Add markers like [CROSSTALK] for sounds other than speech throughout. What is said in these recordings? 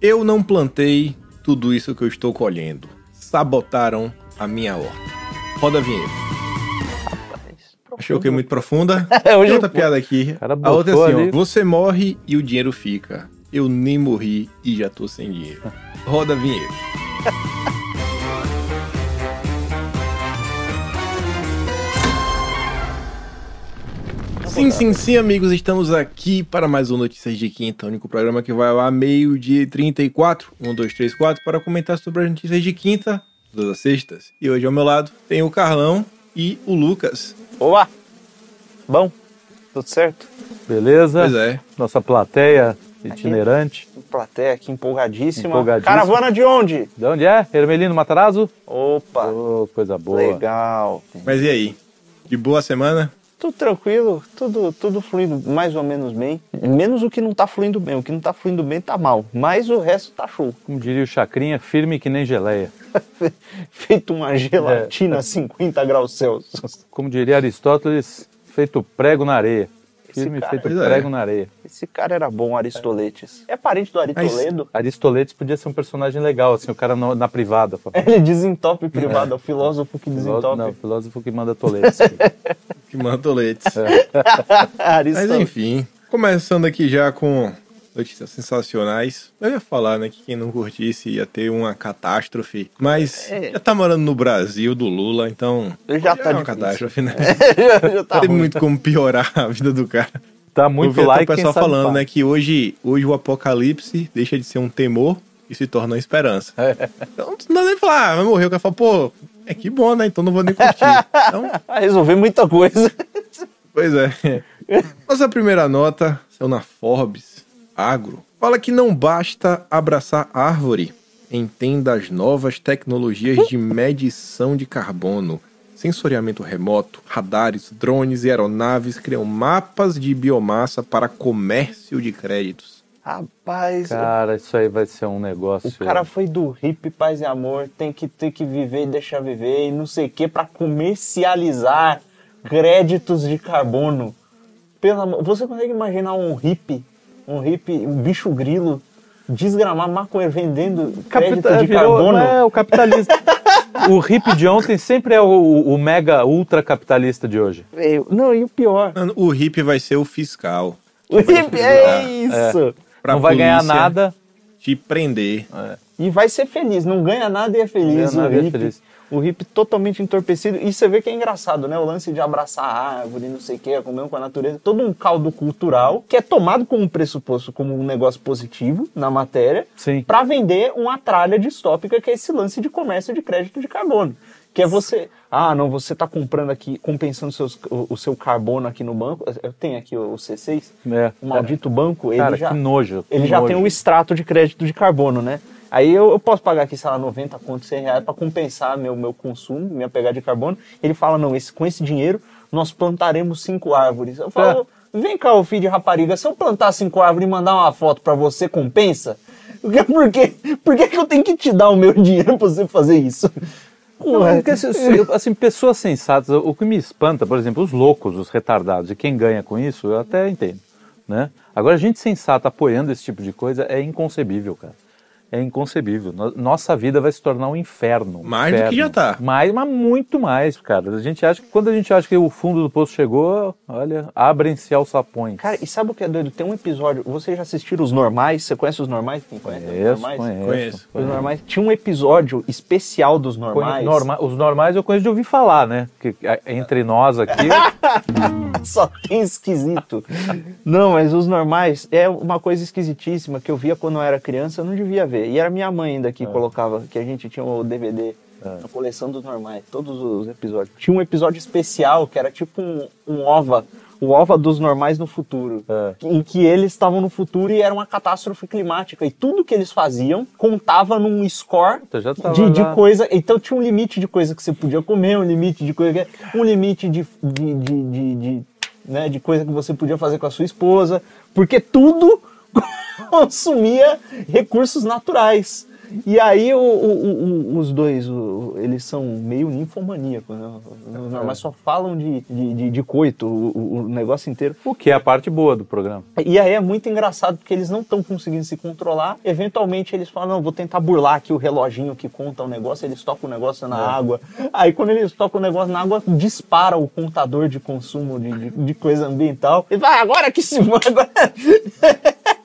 Eu não plantei tudo isso que eu estou colhendo. Sabotaram a minha horta. Roda a vinheta. Achou que é muito profunda? [LAUGHS] É, hoje Tem outra piada aqui. A outra é assim, ali. ó. Você morre e o dinheiro fica. Eu nem morri e já tô sem dinheiro. Roda a vinheta. [LAUGHS] Sim, sim, sim, amigos, estamos aqui para mais um Notícias de Quinta, o único programa que vai ar meio-dia e 34, 1, 2, 3, 4, para comentar sobre as notícias de quinta, todas as sextas. E hoje ao meu lado tem o Carlão e o Lucas. Olá! Bom, tudo certo? Beleza? Pois é. Nossa plateia itinerante. Plateia aqui empolgadíssima. Empolgadíssima. Caravana de onde? De onde é? Hermelino Matarazzo? Opa, Ô, coisa boa. legal. Mas e aí? De boa semana? Tudo tranquilo, tudo, tudo fluindo mais ou menos bem. Menos o que não tá fluindo bem. O que não tá fluindo bem tá mal. Mas o resto tá show. Como diria o Chacrinha, firme que nem geleia. [LAUGHS] Feito uma gelatina a 50 graus Celsius. Como diria Aristóteles, feito prego na areia. Firme cara- feito é. prego na areia. Esse cara era bom, Aristoletes. É parente do Ari Mas-? Aristoletes podia ser um personagem legal, assim, o cara no- na privada. Ele desentope privado, é o [LAUGHS] filósofo que desentope. Não, filósofo que manda toletes. [LAUGHS] Que mantoletes. É. [LAUGHS] Mas enfim, começando aqui já com notícias sensacionais. Eu ia falar, né, que quem não curtisse ia ter uma catástrofe, mas É. já tá morando no Brasil do Lula, então Já tá é uma difícil. catástrofe, né? [LAUGHS] já, já tá Tem ruim. muito como piorar a vida do cara. Tá Eu muito vi até like, o pessoal falando, né, que hoje, hoje o apocalipse deixa de ser um temor e se torna uma esperança. É. Então não dá nem pra falar, ah, vai morrer. O cara fala, pô, é que bom, né? Então não vou nem curtir. Então, [LAUGHS] Vai resolver muita coisa. Pois é. Nossa primeira nota saiu na Forbes Agro. Fala que não basta abraçar árvore. Entenda as novas tecnologias de medição de carbono. Sensoriamento remoto, radares, drones e aeronaves criam mapas de biomassa para comércio de créditos. Rapaz, Cara, isso aí vai ser um negócio. o cara foi do hip, paz e amor, tem que ter que viver e deixar viver e não sei o que pra comercializar créditos de carbono. Pelo amor, você consegue imaginar um hippie, um hippie, um bicho grilo desgramar maconheiro vendendo crédito Capita- de virou- carbono? É, o capitalista. [LAUGHS] o hip de ontem sempre é o, o mega ultra capitalista de hoje. Veio. Não, e o pior, Mano, O hippie vai ser o fiscal. o hippie é isso. Pra não vai ganhar nada. Te prender. E vai ser feliz, não ganha nada e é feliz. Ganha nada o e é hippie, feliz. O hippie totalmente entorpecido. E você vê que é engraçado, né? O lance de abraçar a árvore, não sei o que, comer com a natureza. Todo um caldo cultural que é tomado como pressuposto, como um negócio positivo na matéria, Sim. para vender uma tralha distópica que é esse lance de comércio de crédito de carbono. Que é você, ah, não, você tá comprando aqui, compensando seus, o, o seu carbono aqui no banco. Eu tenho aqui o C6, É. o maldito banco, ele Cara, já, que nojo. que ele já tem nojo. um extrato de crédito de carbono, né? Aí eu, eu posso pagar aqui, sei lá, 90 conto, 100 reais para compensar meu, meu consumo, minha pegada de carbono. Ele fala, não, esse, com esse dinheiro nós plantaremos cinco árvores. Eu falo, vem cá, ô filho de rapariga, se eu plantar cinco árvores e mandar uma foto para você, compensa? [LAUGHS] Por que, por que, que eu tenho que te dar o meu [LAUGHS] dinheiro pra você fazer isso? Não, é porque, assim, pessoas sensatas, o que me espanta, por exemplo, os loucos, os retardados, e quem ganha com isso, eu até entendo, né? Agora, gente sensata apoiando esse tipo de coisa é inconcebível, cara. É inconcebível. No- Nossa vida vai se tornar um inferno. um Mais do que inferno. já tá. Mais, mas muito mais, cara. A gente acha que quando a gente acha que o fundo do poço chegou, olha, abrem-se aos sapões. Cara, e sabe o que é doido? Tem um episódio, vocês já assistiram Os Normais? Você conhece Os Normais? Quem conhece Os conheço, Normais? conheço. Conheço. Os Normais. Tinha um episódio especial dos Conhe- Normais. norma- os normais eu conheço de ouvir falar, né? Que a- entre nós aqui, [LAUGHS] Só tem esquisito. Não, mas os normais é uma coisa esquisitíssima que eu via quando eu era criança, eu não devia ver. E era minha mãe ainda que colocava, que a gente tinha o DVD, a coleção dos normais, todos os episódios. Tinha um episódio especial que era tipo um, um OVA, o OVA dos normais no futuro. É. Em que eles estavam no futuro e era uma catástrofe climática. E tudo que eles faziam contava num score de, de coisa. Então tinha um limite de coisa que você podia comer, um limite de coisa que. Um limite de, de, de, de, de, né, de coisa que você podia fazer com a sua esposa. Porque tudo consumia recursos naturais. E aí o- o- o- os dois, eles são meio ninfomaníacos, né? Não, Mas só falam de, de, de- coito o, negócio inteiro. O que é a parte boa do programa. E aí é muito engraçado porque eles não estão conseguindo se controlar. Eventualmente eles falam, não, vou tentar burlar aqui o reloginho que conta o negócio, eles tocam o negócio na água. Aí quando eles tocam o negócio na água, dispara o contador de consumo de, de, de coisa ambiental. E vai, agora que se manda. [LAUGHS]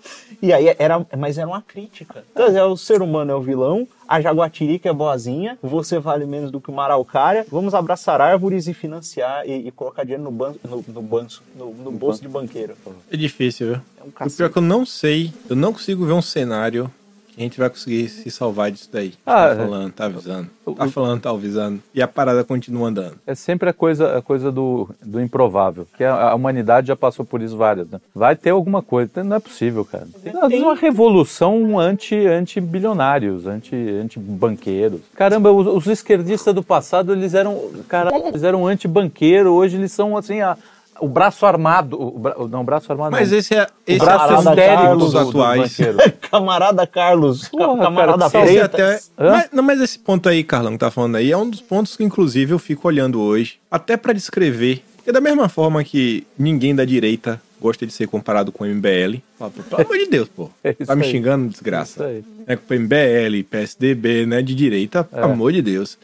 E aí era, mas era uma crítica. Então, é, o ser humano é o vilão, a jaguatirica é boazinha, você vale menos do que uma araucária, vamos abraçar árvores e financiar e, e colocar dinheiro no, ban no, no, banco, no, no bolso de banqueiro. É difícil, viu? É um O pior é que eu não sei, eu não consigo ver um cenário a gente vai conseguir se salvar disso daí. Ah, tá é. falando, tá avisando. Tá falando, tá avisando. E a parada continua andando. É sempre a coisa, a coisa do, do improvável. Que a, a humanidade já passou por isso várias, né? Vai ter alguma coisa. Não é possível, cara. Tem- uma revolução anti, anti-bilionários, anti, anti-banqueiros. Caramba, os, os esquerdistas do passado, eles eram, cara, eles eram anti-banqueiro. Hoje eles são, assim, a, o braço armado. O, bra- não, o braço armado Mas não. esse é, o esse braço é Carlos histérico Carlos do, do atuais. banqueiro. [LAUGHS] Camarada Carlos, ca- Porra, camarada cara, Esse é Freitas. até, mas, não, mas esse ponto aí, Carlão, que tá falando aí, é um dos pontos que, inclusive, eu fico olhando hoje, até pra descrever. Porque da mesma forma que ninguém da direita gosta de ser comparado com o MBL, fala, pelo amor de Deus, pô. [LAUGHS] É tá me aí. xingando, Isso desgraça. aí. É com o MBL, PSDB, né, de direita, pelo amor de Deus.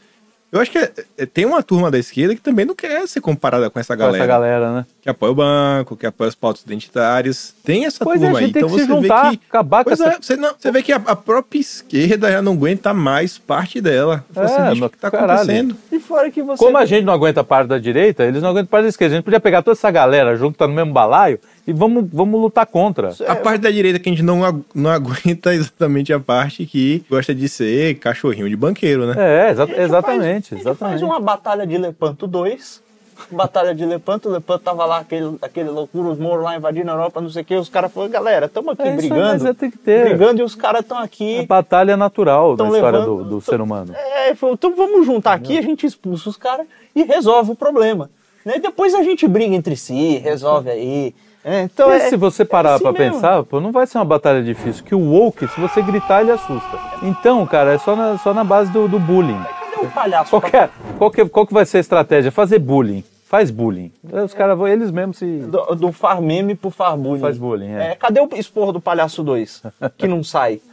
Eu acho que é- tem uma turma da esquerda que também não quer ser comparada com essa Com galera. essa galera, né? Que apoia o banco, que apoia os pautos identitários. Tem essa Pois é, turma a aí. Então que se você vê juntar, que. acabar com Pois essa- é, você, não, você vê que a, a própria esquerda já não aguenta mais parte dela. Assim, É, bicho, o que tá caralho. acontecendo? E fora que você. Como a gente não aguenta parte da direita, eles não aguentam parte da esquerda. A gente podia pegar toda essa galera junto, tá no mesmo balaio, e vamos, vamos lutar contra. A parte da direita que a gente não, agu- não aguenta é exatamente a parte que gosta de ser cachorrinho de banqueiro, né? É, exa- A gente exatamente, faz, a gente faz exatamente. uma batalha de Lepanto 2. Batalha de Lepanto, o Lepanto tava lá, aquele, aquele loucura, os moros lá invadindo a Europa, não sei o que, os caras falaram, galera, estamos aqui É aí, brigando. mas é, tem que ter. Brigando e os caras estão É aqui. batalha natural da história levando- do, ser humano. É, falou, então vamos juntar aqui, a gente expulsa os caras e resolve o problema. Né? Depois a gente briga entre si, resolve aí. [LAUGHS] É, então E é, se você parar é assim pra mesmo. pensar, pô, não vai ser uma batalha difícil. Que o woke, se você gritar, ele assusta. Então, cara, é só na, só na base do, do bullying. O palhaço? Qual pra- que, é, qual, que, qual que vai ser a estratégia? Fazer bullying. Faz bullying. Os caras vão, eles mesmos se. Do, do far meme pro far bullying. Faz bullying, é. cadê o esporro do Palhaço 2? que não sai. [LAUGHS]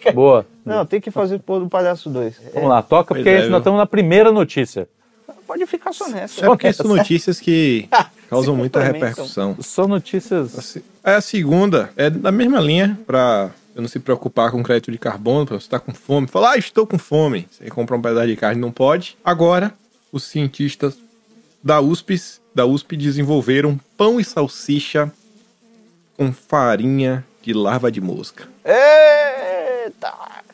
Que- Boa. Não, tem que fazer o esporro do Palhaço 2. Vamos lá, toca, porque Pois é, nós estamos na primeira notícia. Pode ficar só nessa. É porque são notícias que [LAUGHS] causam muita repercussão. Só notícias. Assim, A segunda é da mesma linha, pra eu não se preocupar com crédito de carbono, você estar com fome. Falar, ah, estou com fome. Você comprar um pedaço de carne, não pode. Agora, os cientistas da USP, da USP desenvolveram pão e salsicha com farinha de larva de mosca. Eita!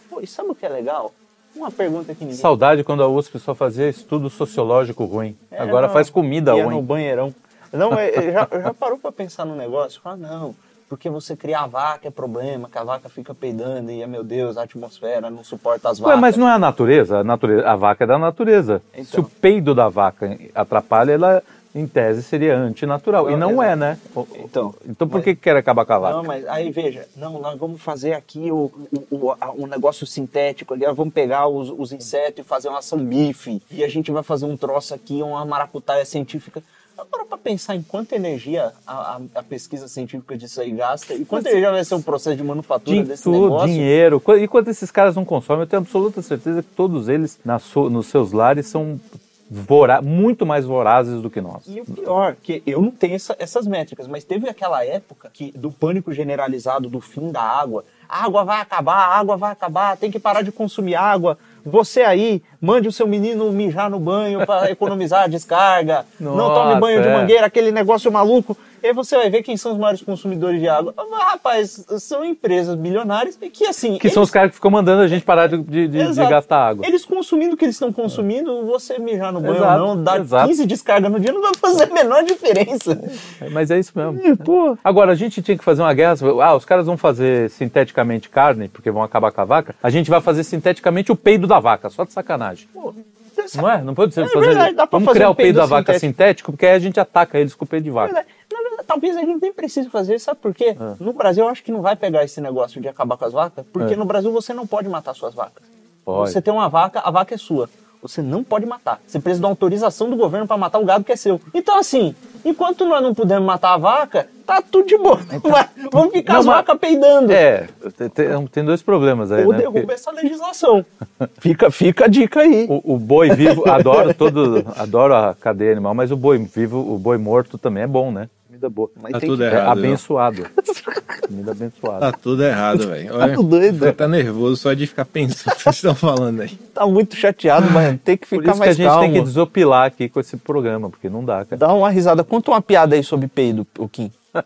Pô, e sabe o que é legal? Uma pergunta que ninguém... Saudade quando a USP só fazia estudo sociológico ruim. É, Agora não, faz comida ia no ruim. banheirão. Não, é, é, já, já parou pra pensar no negócio? Fala, não, porque você criar vaca é problema, que a vaca fica peidando e, meu Deus, a atmosfera não suporta as Ué, vacas. mas não é a natureza? A, natureza, a vaca é da natureza. Então. Se o peido da vaca atrapalha, ela, em tese, seria antinatural. e Não, não exato. é, né? O- Então, Então por mas- que que quer acabar com a vaca? Não, mas aí veja, não, nós vamos fazer aqui o, o, o, um negócio sintético ali, nós vamos pegar os, os insetos e fazer uma ação bife, e a gente vai fazer um troço aqui, uma maracutaia científica. Para pensar em quanta energia a, a, a pesquisa científica disso aí gasta, e quanta energia vai ser o processo de manufatura Din- desse tudo, negócio. dinheiro. E quanto esses caras não consomem, eu tenho absoluta certeza que todos eles, na su- nos seus lares, são vora- muito mais vorazes do que nós. E o pior, que eu não tenho essa- essas métricas, mas teve aquela época que do pânico generalizado do fim da água. A água vai acabar, a água vai acabar, tem que parar de consumir água. Você aí, mande o seu menino mijar no banho para economizar a descarga. não Nossa, tome banho de é. mangueira, aquele negócio maluco. E aí você vai ver quem são os maiores consumidores de água. Ah, rapaz, são empresas bilionárias que assim. Que são os caras que ficam mandando a gente parar de, de- de- de gastar água. Eles consumindo o que eles estão consumindo, você mijar no banho Exato, ou não, dar exato. 15 descargas no dia não vai fazer a menor diferença. Mas é isso mesmo. É, pô. Agora, a gente tinha que fazer uma guerra. Ah, os caras vão fazer sinteticamente carne, porque vão acabar com a vaca. A gente vai fazer sinteticamente o peido da vaca, só de sacanagem. Essa- Não é? Não pode ser É fazer. verdade, Vamos fazer criar um o peido peido da vaca sintético. sintético, porque aí a gente ataca eles com o peido de vaca. verdade, talvez a gente nem precise fazer, isso, sabe por quê? Ah. No Brasil eu acho que não vai pegar esse negócio de acabar com as vacas, porque É. no Brasil você não pode matar suas vacas. Pode. Você tem uma vaca, a vaca é sua. Você não pode matar. Você precisa de uma autorização do governo para matar o gado que é seu. Então, assim, enquanto nós não pudermos matar a vaca, tá tudo de boa. [LAUGHS] Vai- Vamos ficar Não, as vacas peidando. É, tem- tem, tem dois problemas aí, Ou né? derruba Porque essa legislação. [LAUGHS] fica, fica a dica aí. O, o boi vivo, [LAUGHS] adoro todo, adoro a cadeia animal, mas o boi vivo, o boi morto também é bom, né? Comida boa. Mas Tá tem tudo que- É errado. viu? abençoado. [LAUGHS] Comida abençoada. Tá tudo errado, velho. [LAUGHS] Olha, tudo doido. Você tá nervoso só de ficar pensando o que vocês estão falando aí. Tá muito chateado, mas tem que Por ficar isso que a mais gente calmo. tem que desopilar aqui com esse programa, porque não dá, cara. Dá uma risada. Conta uma piada aí sobre peido, o Kim. [LAUGHS]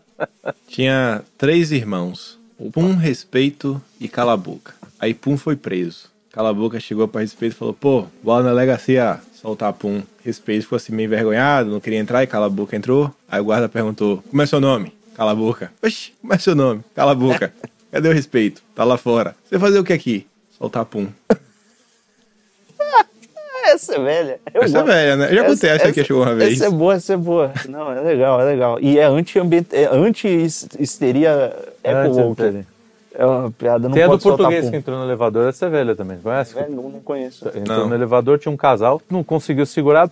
Tinha três irmãos. Pum, Respeito e Cala a Boca. Aí Pum foi preso. Cala a Boca chegou pra Respeito e falou, pô, bora na delegacia soltar Pum. Respeito ficou assim meio envergonhado, não queria entrar e Cala a Boca entrou. Aí o guarda perguntou, como é seu nome? Cala a Boca. Oxi, como é seu nome? Cala a Boca. [LAUGHS] Cadê o Respeito? Tá lá fora. Você fazer o que aqui? Soltar Pum. [LAUGHS] Essa é velha. Eu Essa é gosto. velha, né? Eu já contei essa aqui, acho que uma vez. Essa é boa, essa é boa. Não, é legal, é legal. E é é anti-histeria eco-woke. É uma piada, não Tem a do português que entrou no elevador, essa é velha também. Conhece? Velho, não, não conheço. Entrou Não. no elevador, tinha um casal, não conseguiu segurar,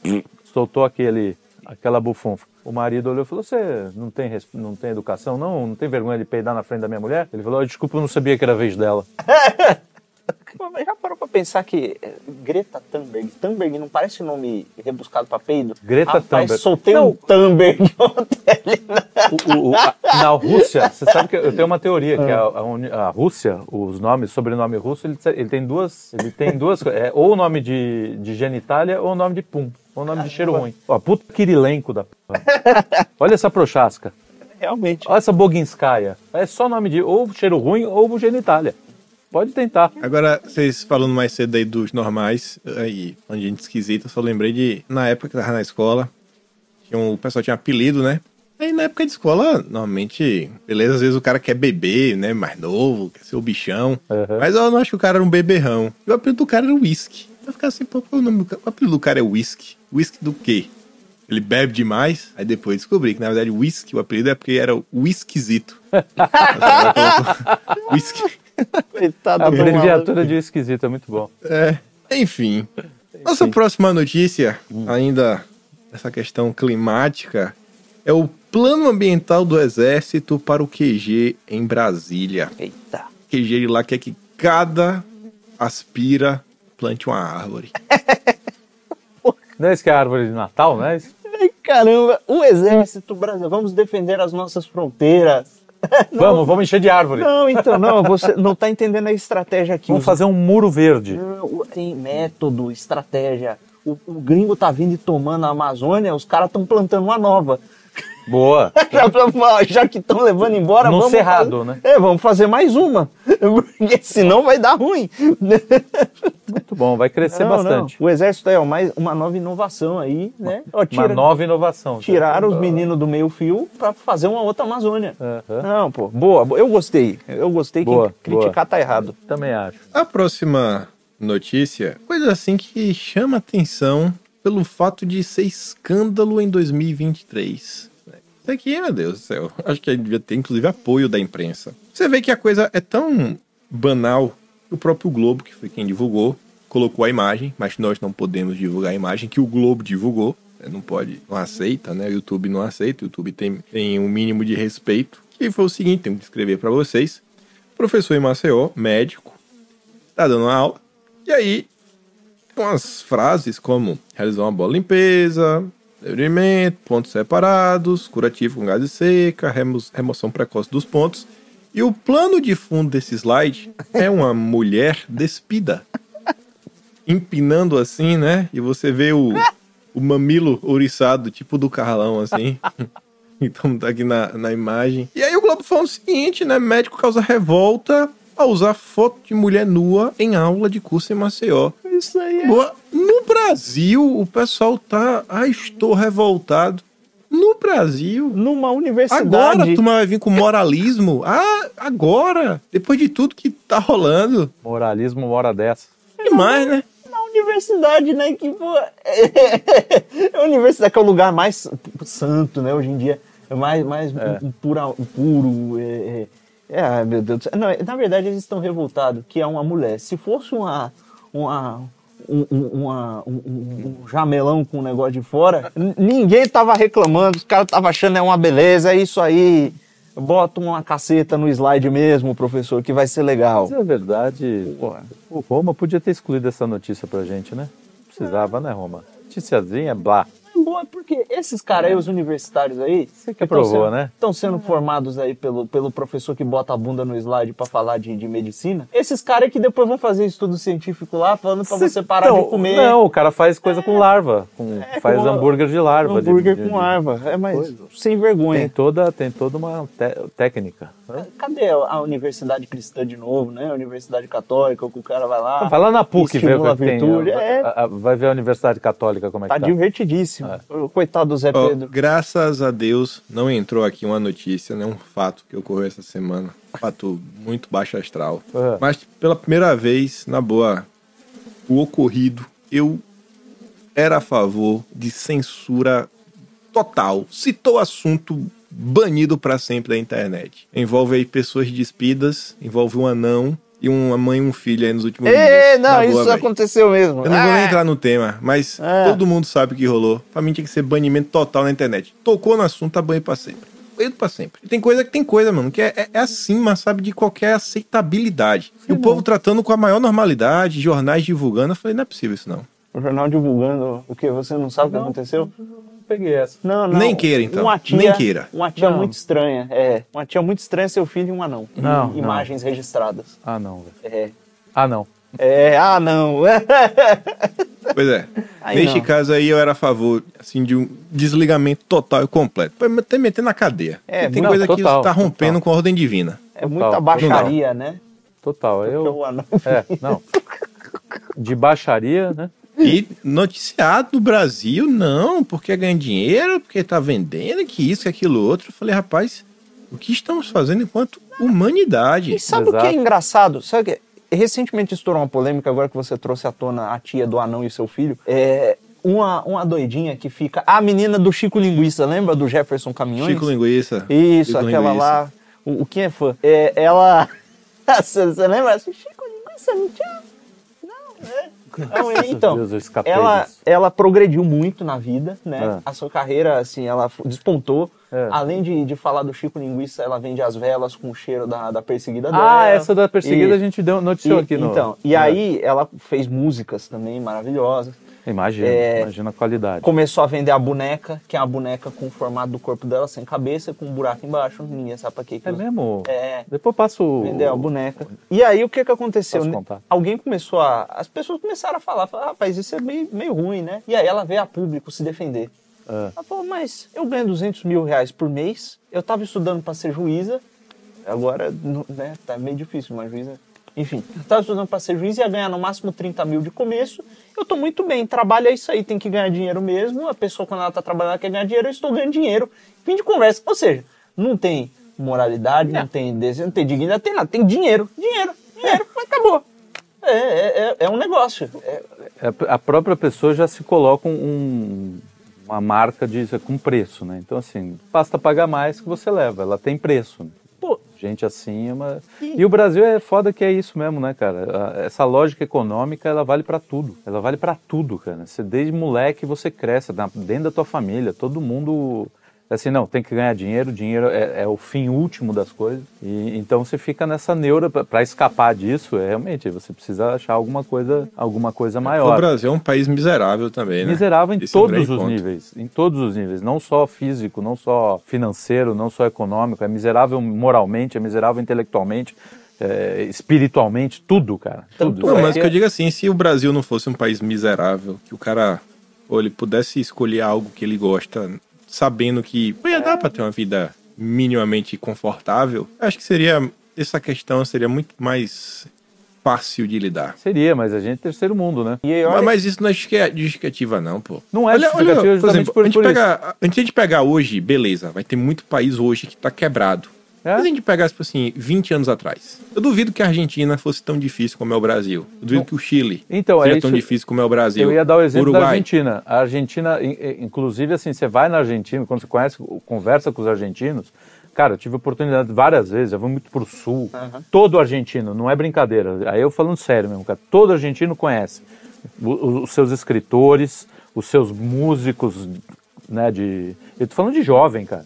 soltou aquele, aquela bufunfa. O marido olhou e falou: Você não tem, não tem educação, não? Não tem vergonha de peidar na frente da minha mulher? Ele falou: Desculpa, eu não sabia que era a vez dela. [LAUGHS] Já parou pra pensar que é, Greta Thunberg, Thunberg não parece nome rebuscado pra peido? Greta Rapaz, Thunberg. soltei Não. um Thunberg [LAUGHS] ontem na- O- o- o- a- na Rússia, você sabe que eu tenho uma teoria que a, a uni- a Rússia, os nomes, sobrenome russo, ele, ele tem duas, ele tem duas, é, ou o nome de, de genitália ou o nome de pum, ou o nome de cheiro ruim. Ó, puta Kirilenko da porra. Olha essa prochasca. Realmente. Olha essa Boginskaya. É só nome de ou cheiro ruim ou genitália. Pode tentar. Agora, vocês falando mais cedo aí dos normais, aí, falando de gente esquisita, eu só lembrei de, na época que eu tava na escola, tinha um, o pessoal tinha apelido, né? Aí na época de escola, normalmente, beleza, às vezes o cara quer beber, né? Mais novo, quer ser o bichão. Uhum. Mas eu não acho que o cara era um beberrão. E o apelido do cara era whisky. Eu ficava assim, pô, qual é o nome do cara? O apelido do cara é whisky. Whisky do quê? Ele bebe demais? Aí depois descobri que, na verdade, whisky, o apelido é porque era o whiskyzito. [LAUGHS] whisky. [LAUGHS] Coitado A abreviatura de esquisito é muito bom. É, enfim. Nossa próxima notícia, ainda essa questão climática, é o plano ambiental do Exército para o QG em Brasília. Eita. O QG de lá quer que cada aspira plante uma árvore. [LAUGHS] Não é isso que é a árvore de Natal, não é isso? Caramba, o exército brasileiro, vamos defender as nossas fronteiras. [LAUGHS] Vamos, vamos encher de árvore. Não, então, não, você não tá entendendo a estratégia aqui. Vamos Os- fazer um muro verde. Não, tem método, estratégia. O, o gringo tá vindo e tomando a Amazônia, os caras estão plantando uma nova. Boa. Já, [LAUGHS] pra- já que estão levando embora, No vamos cerrado, fazer- né? É, vamos fazer mais uma. [LAUGHS] Porque senão vai dar ruim. Muito bom, vai crescer Não, bastante. não. O exército é mais uma nova inovação aí, né? Ó, Uma tira- nova inovação. Tiraram os meninos do meio fio pra fazer uma outra Amazônia. Não, pô, boa, boa. eu gostei. Eu gostei. Boa, Quem criticar tá errado. Também acho. A próxima notícia, coisa assim que chama atenção pelo fato de ser escândalo em 2023. Isso aqui, meu Deus do céu, acho que devia ter inclusive apoio da imprensa. Você vê que a coisa é tão banal que o próprio Globo, que foi quem divulgou, colocou a imagem, mas nós não podemos divulgar a imagem que o Globo divulgou. né, Não pode, não aceita, né? O YouTube não aceita, o YouTube tem, tem um mínimo de respeito. E foi o seguinte, tenho que escrever para vocês. Professor em Maceió, médico, tá dando uma aula. E aí, umas frases como realizar uma boa limpeza, debrimento, pontos separados, curativo com de seca, remo- remoção precoce dos pontos. E o plano de fundo desse slide é uma mulher despida. Empinando assim, né? E você vê o, o mamilo ouriçado, tipo do Carlão, assim. [LAUGHS] Então tá aqui na, na imagem. E aí o Globo falou o seguinte, né? Médico causa revolta ao usar foto de mulher nua em aula de curso em Maceió. Isso aí é. Boa. No Brasil, o pessoal tá. Ah, estou revoltado. No Brasil. Numa universidade. Agora tu vai vir com moralismo? Ah, agora! Depois de tudo que tá rolando. Moralismo, uma hora dessa. Demais, né? Na universidade, né? Que, pô, é, [LAUGHS] a universidade que é o lugar mais santo, né? Hoje em dia. É mais, mais um, pura, puro. É, é, é, meu Deus do céu. Não, na verdade, eles estão revoltados que é uma mulher. Se fosse uma. uma um, um, uma- um- um- jamelão com um negócio de fora, ninguém tava reclamando, os caras estavam achando é uma beleza, é isso aí. Bota uma caceta no slide mesmo, professor, que vai ser legal. Mas é verdade, o Roma podia ter excluído essa notícia pra gente, né? Precisava, né, Roma? Noticiazinha, blá. Boa, porque esses caras aí, os universitários aí, Você que aprovou, né? Estão sendo formados aí pelo, pelo professor que bota a bunda no slide pra falar de, de medicina. Esses caras que depois vão fazer estudo científico lá, falando pra você parar Então, de comer Não, o cara faz coisa com larva. com- faz com- hambúrguer de larva. hambúrguer de- com de- larva. É, mas coisa. sem Tem vergonha. toda, tem toda uma técnica. né? Cadê a universidade cristã de novo, né? A universidade católica, que o cara vai lá. Vai lá na PUC ver que tem. a- É, a- a- Vai ver a Universidade Católica como é que tá tá. divertidíssimo. O Coitado do Zé Ó, Pedro. graças a Deus não entrou aqui uma notícia, né? Um fato que ocorreu essa semana. Fato muito baixo astral. É. Mas pela primeira vez, na boa, o ocorrido, eu era a favor de censura total. Citou assunto banido pra sempre da internet. Envolve aí pessoas despidas, envolve um anão e uma mãe e um filho aí nos últimos Ê, dias. não, Na isso boa, véi. aconteceu mesmo. Eu não vou nem Ah, entrar no tema, mas É. todo mundo sabe o que rolou. Pra mim tinha que ser banimento total na internet. Tocou no assunto, tá banho pra sempre. Banho pra sempre. E tem coisa que tem coisa, mano, que é, é- é assim, mas sabe, de qualquer aceitabilidade. e o povo tratando com a maior normalidade, jornais divulgando. Eu falei, não é possível isso não. O jornal divulgando o que? Você não sabe o que aconteceu? Peguei essa. Não, não. Nem queira, então. Uma tia, Nem queira. Uma tia Não. muito estranha. É. Uma tia muito estranha, seu filho e um anão. Não, E Imagens registradas. Ah, não, velho. É. Ah, não. É, ah, não. [LAUGHS] Pois é. Aí Neste não. caso aí eu era a favor, assim, de um desligamento total e completo. Pra até meter na cadeia. É, Porque tem não, coisa que total, tá rompendo total. com a ordem divina. É muita Total. baixaria, né? Total. Eu. Anão. É, não. De baixaria, né? [LAUGHS] E noticiado no Brasil, não, porque ganha dinheiro, porque tá vendendo, que isso, que aquilo outro. Eu falei, rapaz, o que estamos fazendo enquanto humanidade? E sabe o que é Exato. engraçado? Sabe o que? Recentemente estourou uma polêmica, agora que você trouxe à tona a tia do anão e seu filho. É. Uma, uma doidinha que fica. A menina do Chico Linguiça, lembra do Jefferson Caminhões? Chico Linguiça. Isso, Chico aquela Linguiça. lá. O, o quem é fã? É, ela. [LAUGHS] Você você lembra? Chico Linguiça, não tinha. Não, é. Não, então, Deus, ela, disso. ela progrediu muito na vida, né? É. A sua carreira, assim, ela despontou. É. Além de, de falar do Chico Linguiça, ela vende as velas com o cheiro da, da perseguida dela. Ah, essa da perseguida E- a gente deu, noticiou e- aqui no. Então, e É. aí ela fez músicas também maravilhosas. Imagina, É, imagina a qualidade. Começou a vender a boneca, que é a boneca com o formato do corpo dela sem cabeça, com um buraco embaixo. Ninguém sabe pra que que É usa. mesmo? É. Depois passo. Vendeu a boneca. E aí o que que aconteceu? Posso contar? Alguém começou a. As pessoas começaram a falar, falaram, ah, rapaz, isso é meio, meio ruim, né? E aí ela veio a público se defender. É. Ela falou, mas eu ganho 200 mil reais por mês, eu tava estudando pra ser juíza, agora, né, tá meio difícil, mas juíza. Enfim, eu tava estudando pra ser juiz, ia ganhar no máximo 30 mil de começo. Eu tô muito bem, trabalho é isso aí, tem que ganhar dinheiro mesmo. A pessoa, quando ela tá trabalhando, ela quer ganhar dinheiro, eu estou ganhando dinheiro. Fim de conversa. Ou seja, não tem moralidade, não, tem desejo, não tem dignidade, não tem nada. Tem dinheiro, dinheiro, dinheiro, mas acabou. É, é, é- é um negócio. É- É, A própria pessoa já se coloca um, uma marca de com preço, né? Então, assim, basta pagar mais que você leva. Ela tem preço. pô, Gente assim, é uma... E o Brasil é foda que é isso mesmo, né, cara? Essa lógica econômica, ela vale pra tudo. Ela vale pra tudo, cara. Você, desde moleque você cresce dentro da tua família. Todo mundo... Assim, não, tem que ganhar dinheiro. Dinheiro é, é o fim último das coisas. E então você fica nessa neura pra escapar disso. É, realmente, você precisa achar alguma coisa, alguma coisa O maior Brasil é um país miserável também, né? miserável em Esse é um todos os ponto. níveis, em todos os níveis, não só físico, não só financeiro, não só econômico, é miserável moralmente, é miserável intelectualmente, é, espiritualmente, tudo, cara, tudo. Não, É, mas o que é- eu digo assim, se o Brasil não fosse um país miserável, que o cara, pô, ele pudesse escolher algo que ele gosta, sabendo que ia dar pra ter uma vida minimamente confortável, acho que seria, essa questão seria muito mais fácil de lidar. Seria, mas a gente é terceiro mundo, né? e aí, Mas, olha, mas isso não é justifica- justificativa não, pô. Não é justificativa por justamente exemplo, por- a gente por pega, a gente, a gente pegar hoje, beleza, vai ter muito país hoje que tá quebrado. É? Se a gente pegasse, tipo assim, 20 anos atrás, eu duvido que a Argentina fosse tão difícil como é o Brasil. Eu duvido que o Chile Então, seja é tão difícil como é o Brasil. Eu ia dar o exemplo da Uruguai. Argentina. A Argentina, in- in- inclusive, assim, você vai na Argentina, quando você conhece, conversa com os argentinos, cara, eu tive oportunidade várias vezes, eu vou muito pro sul. Todo argentino, não é brincadeira. Aí eu falando sério mesmo, cara, todo argentino conhece o- os seus escritores, os seus músicos, né, de... Eu tô falando de jovem, cara.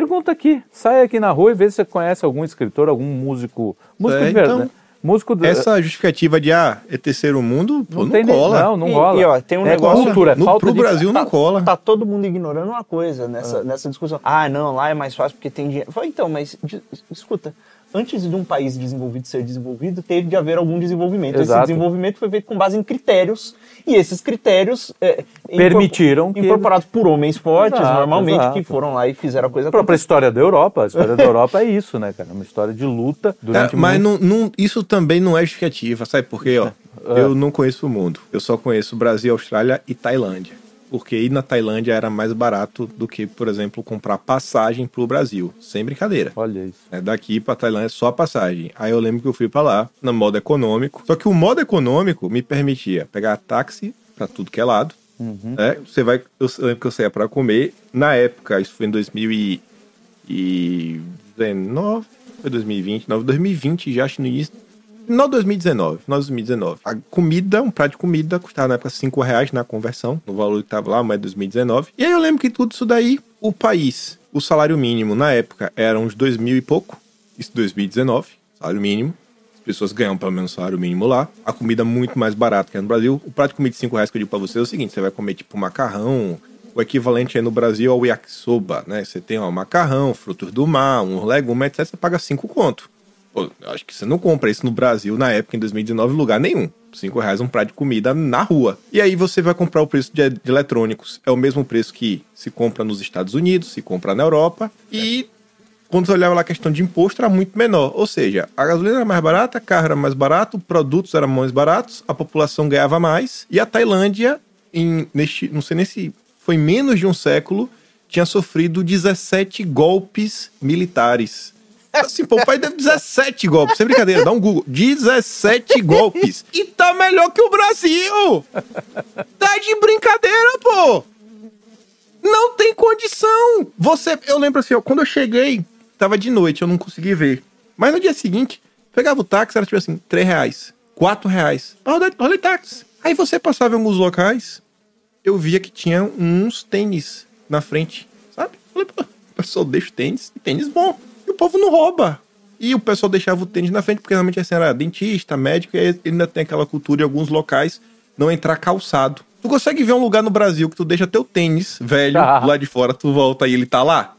Pergunta aqui, sai aqui na rua e vê se você conhece algum escritor, algum músico, músico É, de verdade, então, né? Músico de, Essa justificativa de, ah, é terceiro mundo, pô, não, tem nem- cola. Não, não E- rola. e, ó, tem um é negócio- cultura, No- falta pro de... Brasil não cola. Tá todo mundo ignorando uma coisa nessa, nessa discussão. Ah, não, lá é mais fácil porque tem dinheiro. Fala, Então, mas de- escuta, antes de um país desenvolvido ser desenvolvido, teve de haver algum desenvolvimento. Exato. Esse desenvolvimento foi feito com base em critérios, e esses critérios é, incorpor- Permitiram que- incorporados por homens fortes, Exato, normalmente, exato. que foram lá e fizeram a coisa A própria história da Europa, a história da Europa é isso, né, cara? Uma história de luta durante É, mas muito... não, não- isso também não é justificativa, sabe por quê? Ó, É. Eu não conheço o mundo. Eu só conheço Brasil, Austrália e Tailândia. Porque ir na Tailândia era mais barato do que, por exemplo, comprar passagem pro Brasil. Sem brincadeira. Olha isso. É, daqui pra Tailândia é só passagem. Aí eu lembro que eu fui pra lá, no modo econômico. Só que o modo econômico me permitia pegar táxi pra tudo que é lado. né? Você vai. Eu lembro que eu saía pra comer. Na época, isso foi em 2019. Foi 2020. Não, 2020 já acho no início. Não 2019, não 2019. A comida, um prato de comida, custava na época 5 reais na conversão, no valor que tava lá, mas 2019. E aí eu lembro que tudo isso daí, o país, o salário mínimo na época era uns 2 mil e pouco, isso 2019, salário mínimo. As pessoas ganham pelo menos salário mínimo lá. A comida muito mais barata que é no Brasil. O prato de comida de 5 reais que eu digo pra você é o seguinte: você vai comer tipo macarrão, o equivalente aí no Brasil ao yakisoba, né? Você tem ó, macarrão, frutos do mar, um legume, etc. Você paga 5 conto. Pô, eu acho que você não compra isso no Brasil na época, em 2019, em lugar nenhum. 5 reais um prato de comida na rua. E aí você vai comprar o preço de, de eletrônicos. É o mesmo preço que se compra nos Estados Unidos, se compra na Europa. E quando você olhava lá a questão de imposto, era muito menor. Ou seja, a gasolina era mais barata, carro era mais barato, produtos eram mais baratos, a população ganhava mais. E a Tailândia, em, neste, não sei nem se foi menos de um século, tinha sofrido 17 golpes militares. Assim, pai deu 17 golpes, sem brincadeira, dá um Google. 17 golpes. E tá melhor que o Brasil! Tá de brincadeira, pô! Não tem condição! Você, eu lembro assim, ó, quando eu cheguei, tava de noite, eu não consegui ver. Mas no dia seguinte, pegava o táxi, era tipo assim, 3 reais, 4 reais. Olha, olha táxi. Aí você passava em alguns locais, eu via que tinha uns tênis na frente, sabe? Falei, pô, pessoal deixa tênis, tênis bom. O povo não rouba. E o pessoal deixava o tênis na frente, porque realmente assim, era dentista, médico, e ainda tem aquela cultura em alguns locais não entrar calçado. Tu consegue ver um lugar no Brasil que tu deixa teu tênis velho Ah. lá de fora, tu volta e ele tá lá?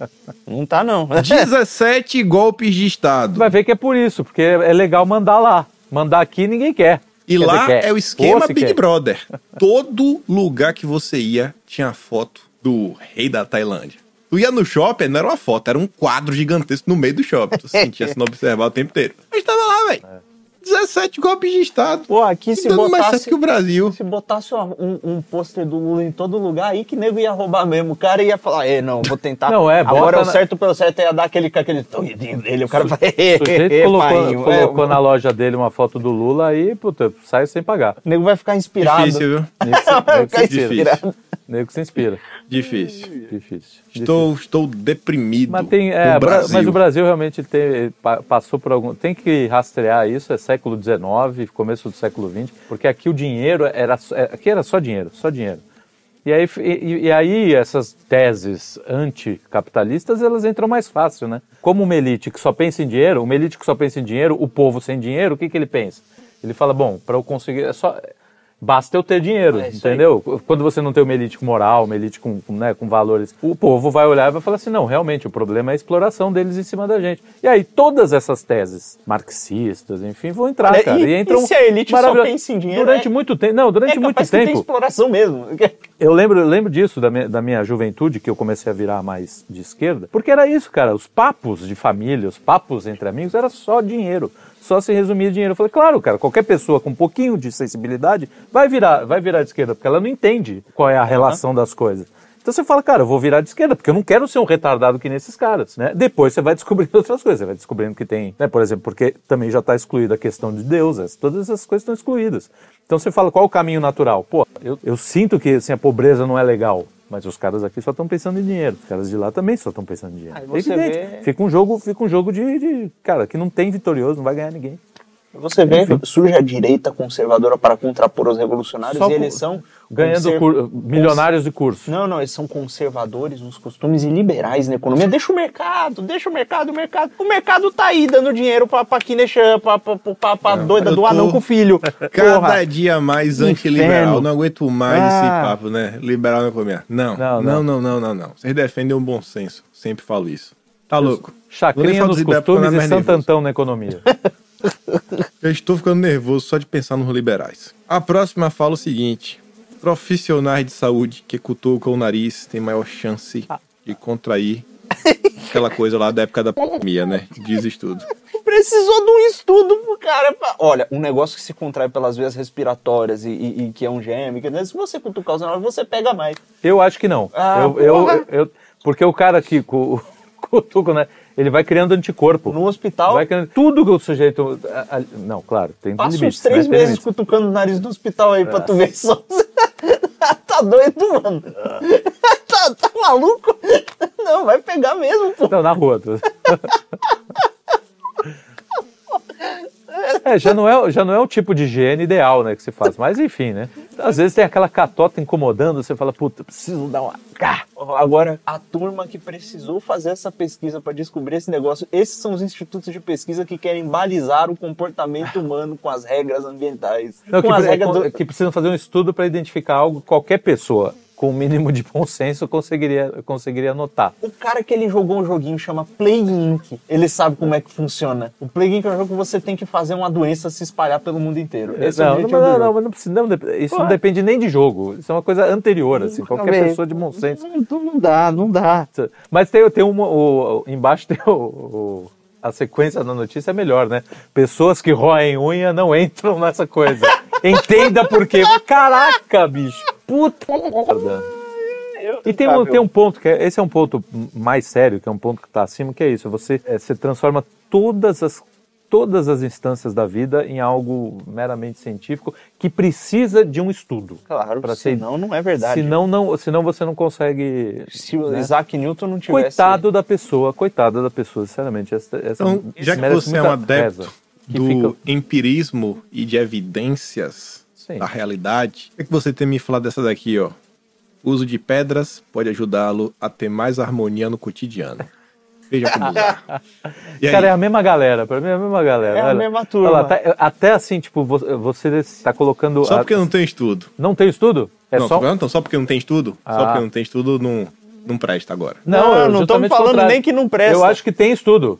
[LAUGHS] Não tá, não. [LAUGHS] 17 golpes de Estado. Vai ver que é por isso, porque é legal mandar lá. Mandar aqui ninguém quer. E Quer lá dizer, quer. é o esquema Big quer. Brother. [LAUGHS] Todo lugar que você ia tinha foto do rei da Tailândia. Tu ia no shopping, não era uma foto, era um quadro gigantesco no meio do shopping. Tu [LAUGHS] sentia se não observar o tempo inteiro. Mas tava lá, velho. 17 golpes de Estado. Pô, aqui se Dando mais certo botasse, que o Brasil. se botasse um, um pôster do Lula em todo lugar, aí que nego ia roubar mesmo. O cara ia falar, é, não, vou tentar. [LAUGHS] Não, é, Agora é o na- certo pelo certo, ia dar aquele, aquele tonhidinho dele. O cara vai, [LAUGHS] O sujeito colocou, painho, é, colocou na loja dele uma foto do Lula aí, puta, sai sem pagar. O nego vai ficar inspirado. Difícil, viu? Vai ficar inspirado. Nego se inspira. Difícil. Difícil. Estou, estou deprimido. Mas, tem, é, Brasil. mas o Brasil realmente tem- pa- passou por algum. Tem que rastrear isso, é século XIX, começo do século XX, porque aqui o dinheiro era. é, Aqui era só dinheiro, só dinheiro. E aí, e, e aí essas teses anticapitalistas, elas entram mais fácil, né? Como uma elite que só pensa em dinheiro, uma elite que só pensa em dinheiro, o povo sem dinheiro, o que, que ele pensa? Ele fala, bom, para eu conseguir. É só, Basta eu ter dinheiro, É isso aí. entendeu? Quando você não tem uma elite com moral, uma elite com, com, né, com valores, o povo vai olhar e vai falar assim: não, realmente, o problema é a exploração deles em cima da gente. E aí, todas essas teses marxistas, enfim, vão entrar, É, cara. e- E, entram e se a elite só pensa em dinheiro, Durante é- muito tempo. Não, durante É muito capaz que tem tempo. exploração mesmo. [LAUGHS] Eu lembro, eu lembro disso da minha, da minha juventude, que eu comecei a virar mais de esquerda, porque era isso, cara. Os papos de família, os papos entre amigos, era só dinheiro. Só se resumia dinheiro. Eu falei, claro, cara, qualquer pessoa com um pouquinho de sensibilidade vai virar, vai virar de esquerda, porque ela não entende qual é a relação das coisas. Então você fala, cara, eu vou virar de esquerda, porque eu não quero ser um retardado que nesses caras, né? Depois você vai descobrindo [LAUGHS] outras coisas, você vai descobrindo que tem, né, por exemplo, porque também já está excluída a questão de Deus, as- todas essas coisas estão excluídas. Então você fala, qual é o caminho natural? Pô, eu, eu sinto que assim, a pobreza não é legal. Mas os caras aqui só estão pensando em dinheiro. Os caras de lá também só estão pensando em dinheiro. Aí É você evidente. vê- Fica um jogo, fica um jogo de, de- Cara, que não tem vitorioso, não vai ganhar ninguém. Você vê, surge a direita conservadora para contrapor os revolucionários Só e eles são Ganhando conser- cur- milionários de curso. Não, não, eles são conservadores nos costumes e liberais na economia. Deixa o mercado, deixa o mercado, o mercado. O mercado tá aí dando dinheiro pra, pra Kinechan, pra, pra, pra, pra doida eu do anão com o filho. [LAUGHS] Cada Porra. dia mais antiliberal. Não aguento mais esse Ah. papo, né? Liberal na economia. Não, Não, não, não. não, não, não, não. Vocês defendem o bom senso. Sempre falo isso. Tá louco? Chacrinha nos costumes não e é. Santantão na economia. [LAUGHS] [LAUGHS] Eu estou ficando nervoso só de pensar nos liberais. A próxima fala o seguinte: profissionais de saúde que cutucam o nariz têm maior chance de contrair aquela coisa lá da época da pandemia, né? Diz estudo. Precisou de um estudo pro cara. pra- Olha, um negócio que se contrai pelas vias respiratórias e, e- e que é um gêmeo, que, né, se você cutucar os nariz, você pega mais. Eu acho que não. Ah, eu, eu, eu- porque o cara que cu- [LAUGHS] cutuca, né? Ele vai criando anticorpo. No hospital, Vai criando, tudo que o sujeito. a- a- não, claro, tem passa limites. uns três né? Meses cutucando o nariz no hospital aí É. pra tu ver só. [LAUGHS] tá doido, mano? [LAUGHS] tá, tá maluco? Não, vai pegar mesmo, pô. Não, na rua. tu- [LAUGHS] É, já não é, já não é o tipo de higiene ideal, né, que se faz. Mas enfim, né? Às vezes tem aquela catota incomodando, você fala, puta, preciso dar uma. Agora, a turma que precisou fazer essa pesquisa para descobrir esse negócio, esses são os institutos de pesquisa que querem balizar o comportamento humano com as regras ambientais. Não, com que, as regras do... que precisam fazer um estudo para identificar algo que qualquer pessoa com o mínimo de bom senso conseguiria, conseguiria notar. O cara que ele jogou um joguinho chama Plague Inc. Ele sabe como é que funciona. O Plague Inc é um jogo que você tem que fazer uma doença se espalhar pelo mundo inteiro. Esse é o não, não, não, não, mas não precisa, não, isso não Ué. depende nem de jogo. Isso é uma coisa anterior, assim. Qualquer pessoa de bom senso. Não, não dá, não dá. Mas tem, tem uma. O- embaixo tem o, o- a sequência da notícia é melhor, né? Pessoas que roem unha não entram nessa coisa. [LAUGHS] Entenda por quê. [LAUGHS] Caraca, bicho. Puta merda. E tem um, tem um ponto que é, esse é um ponto mais sério, que é um ponto que está acima, que é isso. Você, é, você transforma todas as todas as instâncias da vida em algo meramente científico que precisa de um estudo. Claro, Pra ser- senão não é verdade. Senão, não, senão você não consegue. Se o né? Isaac Newton não tivesse... Coitado da pessoa, coitada da pessoa, sinceramente. Essa, essa, Então, já que você é um adepto reza, que do fica- empirismo e de evidências Sim. da realidade, o que, é que você tem me falado dessa daqui, ó? O uso de pedras pode ajudá-lo a ter mais harmonia no cotidiano. Veja como usar. [LAUGHS] E aí? Cara, é a mesma galera, pra mim é a mesma galera. É a olha. mesma turma. Olha tá- até assim, tipo, vo- você está colocando. Só a- porque não tem estudo. Não tem estudo? É não, só. tô falando, então, só porque não tem estudo? Só Ah. porque não tem estudo, não, não presta agora. Não, eu não estamos falando contrário. nem que não presta. Eu acho que tem estudo.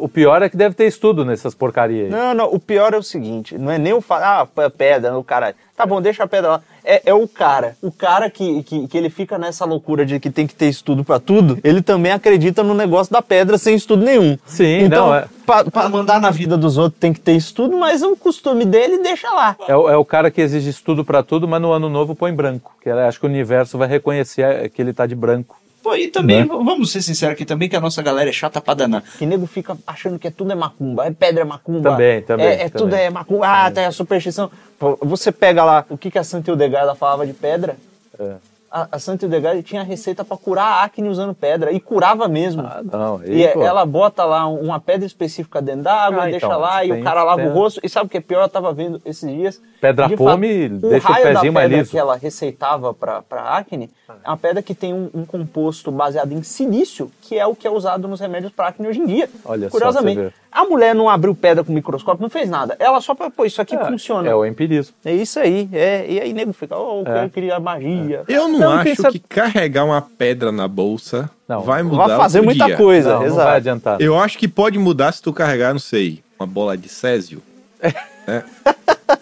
O pior é que deve ter estudo nessas porcarias aí. Não, não, o pior é o seguinte, não é nem o falar, ah, pedra, o cara, tá bom, deixa a pedra lá. É, é o cara, o cara que, que, que ele fica nessa loucura de que tem que ter estudo pra tudo, ele também acredita no negócio da pedra sem estudo nenhum. Sim, então, não, é. pra, pra mandar na vida dos outros tem que ter estudo, mas o costume dele deixa lá. É, o- é o cara que exige estudo pra tudo, mas no ano novo põe branco. Que acho que o universo vai reconhecer é, que ele tá de branco. Pô, e também, Né? vamos ser sinceros aqui também, que a nossa galera é chata pra danar. Que nego fica achando que é tudo é macumba, é pedra é macumba. Também, também, É, é também. tudo é macumba, ah, tem a superstição. Pô, Você pega lá, o que, que a Santa Hildegarda falava de pedra? É. A, a Santa Hildegarda tinha receita pra curar a acne usando pedra, e curava mesmo. Ah, não. E é- pô, ela bota lá um- uma pedra específica dentro da água, Ah, deixa então, lá, e o cara lava o rosto. E sabe o que é pior? Eu tava vendo esses dias. Pedra de pome, fato, deixa o raio da pezinho mais pedra liso. que ela receitava pra, pra acne é uma pedra que tem um, um composto baseado em silício, que é o que é usado nos remédios pra acne hoje em dia. Olha só, Curiosamente. a mulher não abriu pedra com microscópio, não fez nada. Ela só, pô, isso aqui é, funciona. É o empirismo. É isso aí. É, e aí nego fica, oh, eu É. quero criar magia. Eu não, Não, acho sabe- que carregar uma pedra na bolsa Não, vai mudar Vai o fazer muita dia. coisa, Não, não exato. vai adiantar. Eu acho que pode mudar se tu carregar, não sei, uma bola de césio. [LAUGHS] né?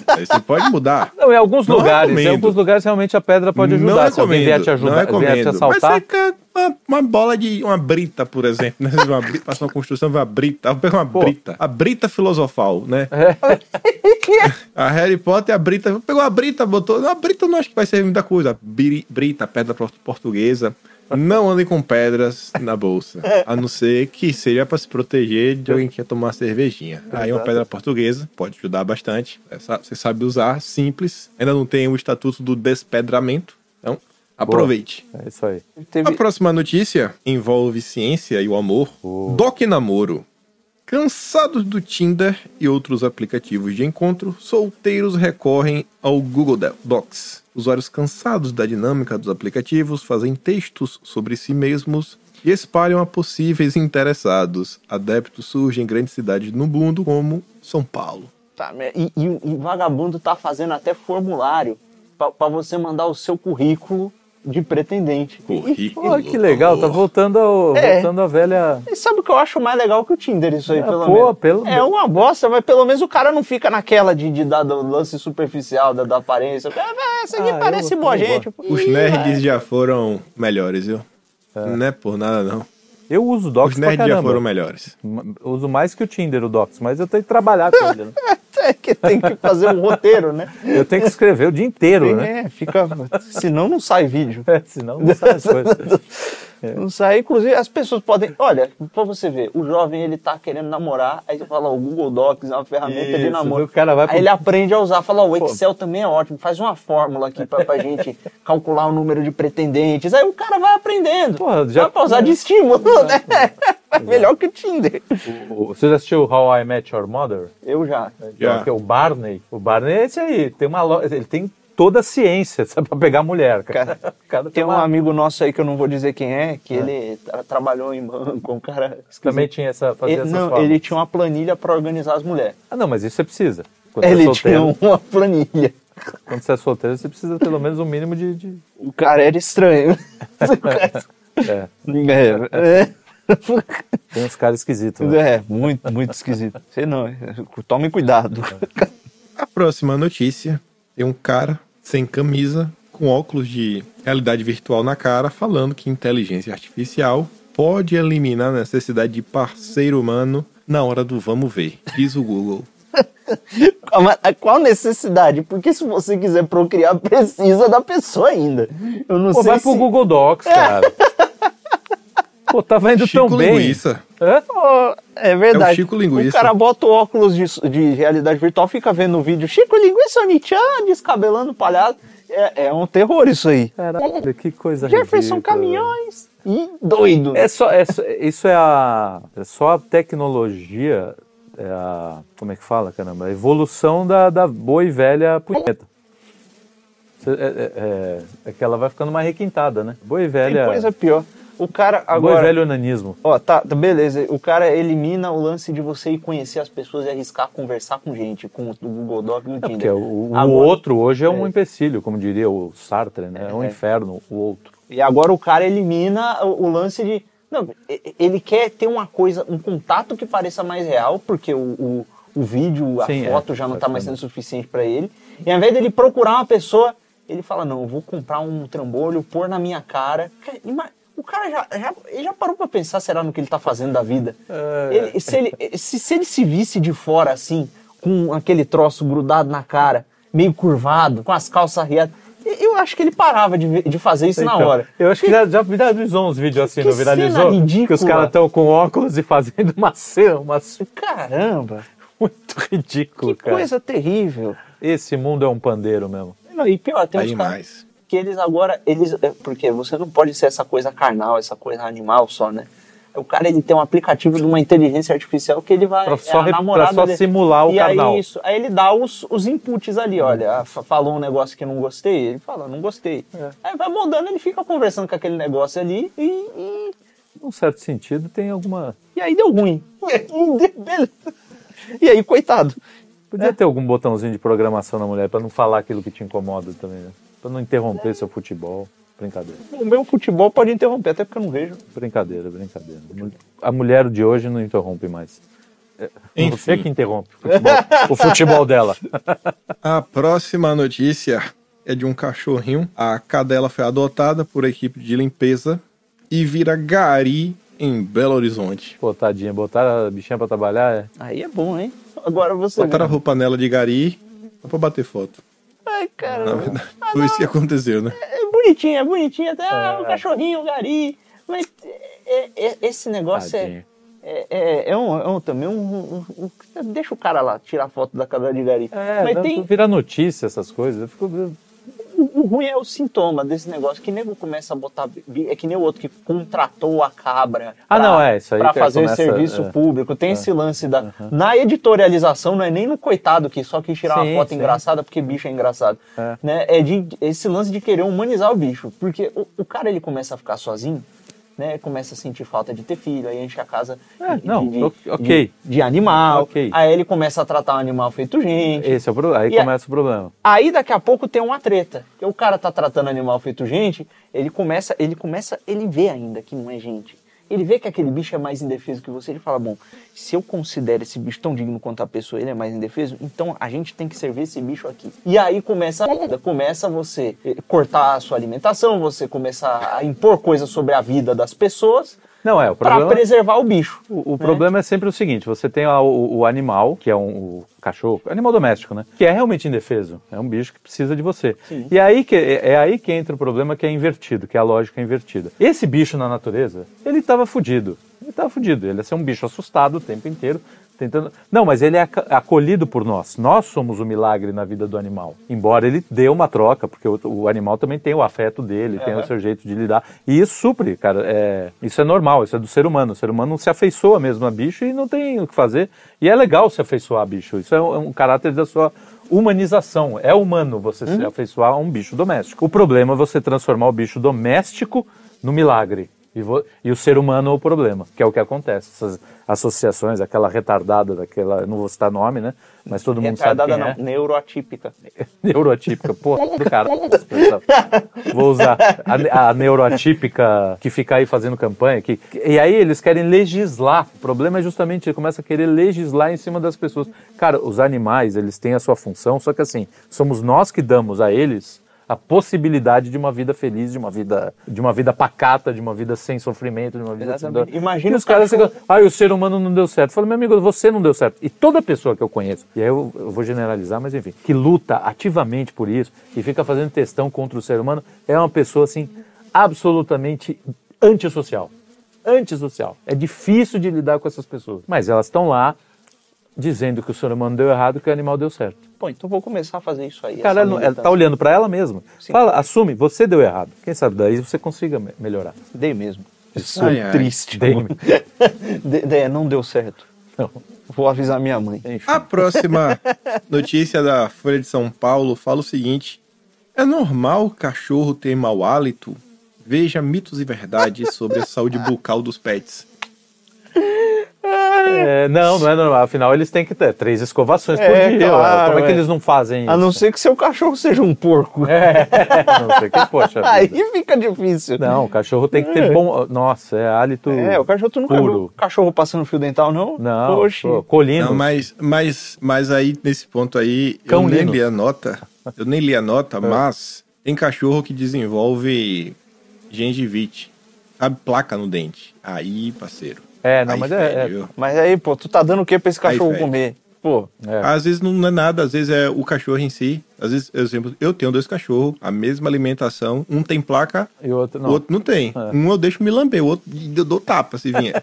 Aí Você pode mudar. Não, em alguns Não lugares, em recomendo. alguns lugares realmente a pedra pode não ajudar. Se alguém vier te não ajudar, vier te. Mas assaltar. você quer uma uma, bola de. uma brita, por exemplo. Né? Uma brita, passa uma construção, vê uma brita. Vou pegar uma brita. A brita filosofal, né? [LAUGHS] A Harry Potter e a brita. Pegou a brita, botou. Não, a brita não acho que vai servir muita coisa. Bri- Brita, pedra por- portuguesa. Não andem com pedras na bolsa. A não ser que seja para se proteger de alguém que quer tomar uma cervejinha. Aí uma pedra portuguesa pode ajudar bastante. Essa- Você sabe usar, simples. Ainda não tem o estatuto do despedramento. Então, aproveite. É isso aí. Teve- A próxima notícia envolve ciência e o amor. Doc Namoro. Cansados do Tinder e outros aplicativos de encontro, solteiros recorrem ao Google Docs. Usuários cansados da dinâmica dos aplicativos fazem textos sobre si mesmos e espalham a possíveis interessados. Adeptos surgem em grandes cidades no mundo, como São Paulo. Tá, e, e, e vagabundo tá fazendo até formulário pra você mandar o seu currículo de pretendente. Currículo. Pô, que legal, tá voltando, ao, É. voltando à velha. E sabe o que eu acho mais legal que o Tinder, isso aí, Ah, pelo pô, menos? pelo- É uma bosta, mas pelo menos o cara não fica naquela de, de dar do lance superficial da, da aparência. É, essa aqui Ah, parece eu- boa eu gente. Os nerds já foram melhores, viu? Não é por nada, não. Eu uso o Docs Os pra nerds já foram melhores. Eu Uso mais que o Tinder, o Docs, mas eu tenho que trabalhar com ele. [LAUGHS] [LAUGHS] que tem que fazer um roteiro, né? Eu tenho que escrever o dia inteiro, né? É, fica. Senão não sai vídeo. É, [LAUGHS] senão não sai as coisas. [LAUGHS] Não sai, inclusive as pessoas podem. Olha, pra você ver, o jovem ele tá querendo namorar, aí você fala, o Google Docs é uma ferramenta de Isso, namoro. o cara vai pro- Aí ele aprende a usar, fala, o Excel também é ótimo, faz uma fórmula aqui pra, pra gente [LAUGHS] calcular o número de pretendentes. Aí o cara vai aprendendo. Porra, já- Dá pra usar de estímulo, né? [LAUGHS] É melhor que o Tinder. O- Você já assistiu How I Met Your Mother? Eu já. É o Barney. O Barney é esse aí. Tem uma lo- Ele tem toda a ciência, [LAUGHS] sabe, pra pegar mulher. Cara. Cara, [LAUGHS] cara Tem um uma- amigo nosso aí que eu não vou dizer quem é, que ele tra- trabalhou em banco, um cara. esquisito. Também tinha essa. Fazia Ele, não, formas. ele tinha uma planilha pra organizar as mulheres. Ah, não, mas isso você precisa. Quando você é Ele solteiro, tinha uma planilha. Quando você é solteiro, você precisa pelo menos um mínimo de. de- O cara era estranho. [LAUGHS] É, é, é, tem uns caras esquisitos. Né? é, muito, muito esquisito. Sei não, é, tome cuidado. A próxima notícia tem um cara sem camisa, com óculos de realidade virtual na cara, falando que inteligência artificial pode eliminar a necessidade de parceiro humano na hora do vamos ver, diz o Google. [LAUGHS] Qual necessidade? Porque se você quiser procriar, precisa da pessoa ainda. Eu não Pô, sei vai se... pro Google Docs, cara. [LAUGHS] Pô, tava indo Chico tão bem. Linguiça. Hã? Pô, É verdade. É o Chico Linguiça. O cara bota o óculos de, de realidade virtual, fica vendo o vídeo. Chico Linguiça, Onichan, descabelando o palhaço. É, é um terror isso aí. Caralho, que coisa Jefferson ridícula. Caminhões. E doido. É só, é isso é a, é só a tecnologia, é a, como é que fala, caramba? A evolução da, da boa e velha punheta. É, é- é- é que ela vai ficando mais requintada, né? Boa e Tem velha, coisa pior. O cara agora... velho onanismo. Ó, tá, tá, beleza. O cara elimina o lance de você ir conhecer as pessoas e arriscar conversar com gente, com o Google Doc e o É Tinder. porque o, o Agora- outro hoje é um empecilho, como diria o Sartre, né? É um É. inferno, o outro. E agora o cara elimina o, o lance de. Não, ele quer ter uma coisa, um contato que pareça mais real, porque o, o, o vídeo, a Sim, é, foto já não tá mais sendo suficiente pra ele. E ao invés dele procurar uma pessoa, ele fala: Não, eu vou comprar um trambolho, pôr na minha cara. Cara, O cara já, já, ele já parou pra pensar, será, no que ele tá fazendo da vida? É. Ele- se, ele, se, se ele se visse de fora assim, com aquele troço grudado na cara, meio curvado, com as calças arriadas, eu acho que ele parava de, de fazer isso na Então, hora. Eu acho que já, já viralizou uns vídeos assim, Que não viralizou? cena ridícula. Que os caras estão com óculos e fazendo uma cena, uma Caramba, muito ridículo, que cara. coisa terrível. Esse mundo é um pandeiro mesmo. Não, e pior, tem Aí uns caras mais. Que eles agora, eles, é, porque você não pode ser essa coisa carnal, essa coisa animal só, né? O cara ele tem um aplicativo de uma inteligência artificial que ele vai Pra é só namorada pra só simular o e carnal. Aí, isso, aí ele dá os, os inputs ali, olha, fa- falou um negócio que não gostei, ele fala, não gostei. É. Aí vai moldando, ele fica conversando com aquele negócio ali e, e, Num certo sentido, tem alguma. e aí deu ruim. [LAUGHS] E aí, coitado. Podia ter algum botãozinho de programação na mulher pra não falar aquilo que te incomoda também, né? Pra não interromper seu futebol. Brincadeira. O meu futebol pode interromper, até porque eu não vejo. Brincadeira, brincadeira. A mulher de hoje não interrompe mais. É Enfim. você que interrompe o futebol, o futebol dela. [LAUGHS] A próxima notícia é de um cachorrinho. A cadela foi adotada por equipe de limpeza e vira gari em Belo Horizonte. Pô, tadinha, botaram a bichinha pra trabalhar, é. Aí é bom, hein? Agora você. Botaram a roupa nela de gari só pra bater foto. Ai, cara. Na verdade, foi isso que aconteceu, né? É bonitinho, é bonitinho. Até ah, o cachorrinho, o gari. Mas é- é- esse negócio é, Tadinho. é, é, é um, é um- também um, um- um- Deixa o cara lá tirar foto da cadela de gari. É, Mas não- tem, vira notícia essas coisas. Eu fico... ruim é o sintoma desse negócio. Que nego começa a botar. É que nem o outro que contratou a cabra. Ah, não, é, isso aí Pra fazer começa- serviço é. público. Tem esse lance da. Na editorialização, não é nem no coitado que só quis tirar Sim, uma foto sim. engraçada porque bicho é engraçado. É. Né? É de, esse lance de querer humanizar o bicho. Porque o, o cara ele começa a ficar sozinho. Né, começa a sentir falta de ter filho, aí enche a casa É, de, não, de- ok- ok. de- de animal. Ok. Aí ele começa a tratar o animal feito gente. Esse é o pro... Aí E a- começa o problema. Aí daqui a pouco tem uma treta. Porque o cara tá tratando animal feito gente, ele começa, ele começa, ele vê ainda que não é gente. Ele vê que aquele bicho é mais indefeso que você, ele fala, bom, se eu considero esse bicho tão digno quanto a pessoa, ele é mais indefeso, então a gente tem que servir esse bicho aqui. E aí começa, começa você eh, cortar a sua alimentação, você começar a impor coisas sobre a vida das pessoas Não, é, o para problema... preservar o bicho. O, o problema é sempre o seguinte: você tem o, o animal, que é um o cachorro, animal doméstico, né? Que é realmente indefeso. É um bicho que precisa de você. E aí que, é, é aí que entra o problema que é invertido, que é a lógica invertida. Esse bicho na natureza, ele estava fudido. Ele estava fudido. Ele ia ser um bicho assustado o tempo inteiro. Tentando... Não, mas ele é acolhido por nós. Nós somos o milagre na vida do animal. Embora ele dê uma troca, porque o, o animal também tem o afeto dele, tem o seu jeito de lidar. E isso supre, cara. É... Isso é normal, isso é do ser humano. O ser humano não se afeiçoa mesmo a bicho e não tem o que fazer. E é legal se afeiçoar a bicho. Isso é um, é um caráter da sua humanização. É humano você se afeiçoar a um bicho doméstico. O problema é você transformar o bicho doméstico no milagre. E, e o ser humano é o problema, que é o que acontece. Essas associações, aquela retardada daquela, não vou citar nome, né? Mas todo mundo Retardada sabe não, quem neuroatípica. é. [LAUGHS] Neuroatípica, porra do cara. [LAUGHS] Vou usar a, a neuroatípica que fica aí fazendo campanha. Que, e aí eles querem legislar. O problema é justamente ele começa a querer legislar em cima das pessoas. Cara, os animais, eles têm a sua função, só que assim, somos nós que damos a eles a possibilidade de uma vida feliz, de uma vida, de uma vida pacata, de uma vida sem sofrimento, de uma vida sem dor. Exatamente. Imagina e os caras ficam, ah, o ser humano não deu certo. Eu falo, meu amigo, você não deu certo. E toda pessoa que eu conheço, e aí eu, eu vou generalizar, mas enfim, que luta ativamente por isso e fica fazendo testão contra o ser humano, é uma pessoa assim absolutamente antissocial. Antissocial. É difícil de lidar com essas pessoas. Mas elas estão lá dizendo que o ser humano deu errado e que o animal deu certo. Pô, então vou começar a fazer isso aí. Cara, ela, não- ela tá olhando para ela mesma. Fala, assume, você deu errado. Quem sabe daí você consiga me- melhorar. Dei mesmo. Sou Ai, ai. triste. Dei. De- [LAUGHS] de- não deu certo. Não. Vou avisar minha mãe. Enfim. A próxima notícia da Folha de São Paulo fala o seguinte: É normal o cachorro ter mau hálito? Veja mitos e verdades sobre a saúde bucal dos pets. É, não, não é normal. Afinal, eles têm que ter três escovações por É, dia. claro, Como é que é. eles não fazem isso? A não ser que seu cachorro seja um porco. [LAUGHS] não sei que, poxa Aí fica difícil. Não, o cachorro tem que ter bom... Nossa, é hálito É, o cachorro, tu nunca viu puro. o cachorro passando fio dental, não? Não, pô, colino. Não, mas, mas, mas aí, nesse ponto aí, Cão eu nem li a nota. Eu nem li a nota, [LAUGHS] mas tem cachorro que desenvolve gengivite. Sabe, placa no dente. Aí, parceiro. É, não, aí mas é- viu? Mas aí, pô, tu tá dando o que pra esse cachorro comer? Pô, É. Às vezes não é nada, às vezes é o cachorro em si. Às vezes, por exemplo, eu tenho dois cachorros, a mesma alimentação, um tem placa, E o outro o não. outro não tem. É. Um eu deixo me lamber, o outro eu dou tapa se vier. [LAUGHS]